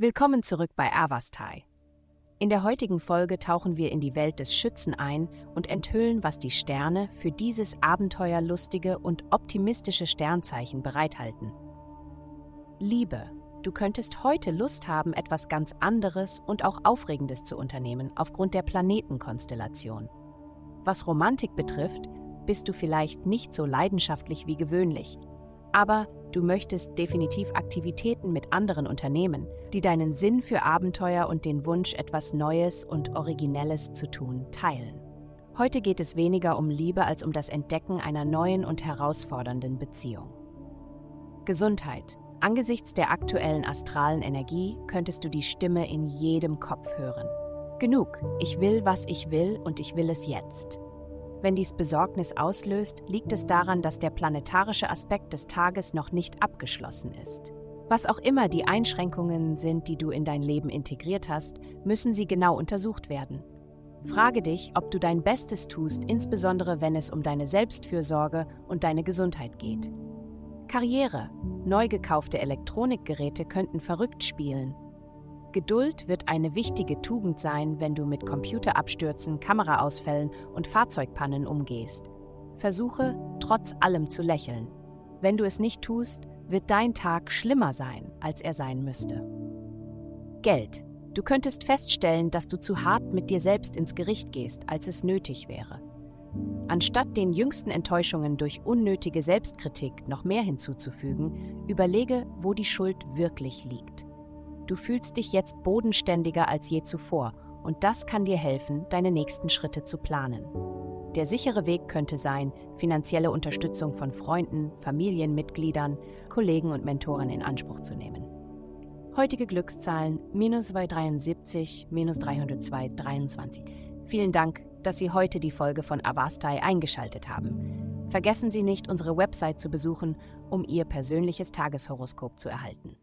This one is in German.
Willkommen zurück bei Avastai. In der heutigen Folge tauchen wir in die Welt des Schützen ein und enthüllen, was die Sterne für dieses abenteuerlustige und optimistische Sternzeichen bereithalten. Liebe, du könntest heute Lust haben, etwas ganz anderes und auch Aufregendes zu unternehmen aufgrund der Planetenkonstellation. Was Romantik betrifft, bist du vielleicht nicht so leidenschaftlich wie gewöhnlich, aber du möchtest definitiv Aktivitäten mit anderen unternehmen, die deinen Sinn für Abenteuer und den Wunsch, etwas Neues und Originelles zu tun, teilen. Heute geht es weniger um Liebe als um das Entdecken einer neuen und herausfordernden Beziehung. Gesundheit. Angesichts der aktuellen astralen Energie könntest du die Stimme in jedem Kopf hören. Genug, ich will, was ich will und ich will es jetzt. Wenn dies Besorgnis auslöst, liegt es daran, dass der planetarische Aspekt des Tages noch nicht abgeschlossen ist. Was auch immer die Einschränkungen sind, die du in dein Leben integriert hast, müssen sie genau untersucht werden. Frage dich, ob du dein Bestes tust, insbesondere wenn es um deine Selbstfürsorge und deine Gesundheit geht. Karriere. Neu gekaufte Elektronikgeräte könnten verrückt spielen Geduld wird eine wichtige Tugend sein, wenn du mit Computerabstürzen, Kameraausfällen und Fahrzeugpannen umgehst. Versuche, trotz allem zu lächeln. Wenn du es nicht tust, wird dein Tag schlimmer sein, als er sein müsste. Geld. Du könntest feststellen, dass du zu hart mit dir selbst ins Gericht gehst, als es nötig wäre. Anstatt den jüngsten Enttäuschungen durch unnötige Selbstkritik noch mehr hinzuzufügen, überlege, wo die Schuld wirklich liegt. Du fühlst dich jetzt bodenständiger als je zuvor und das kann dir helfen, deine nächsten Schritte zu planen. Der sichere Weg könnte sein, finanzielle Unterstützung von Freunden, Familienmitgliedern, Kollegen und Mentoren in Anspruch zu nehmen. Heutige Glückszahlen minus 273, minus 302, 23. Vielen Dank, dass Sie heute die Folge von Avastai eingeschaltet haben. Vergessen Sie nicht, unsere Website zu besuchen, um Ihr persönliches Tageshoroskop zu erhalten.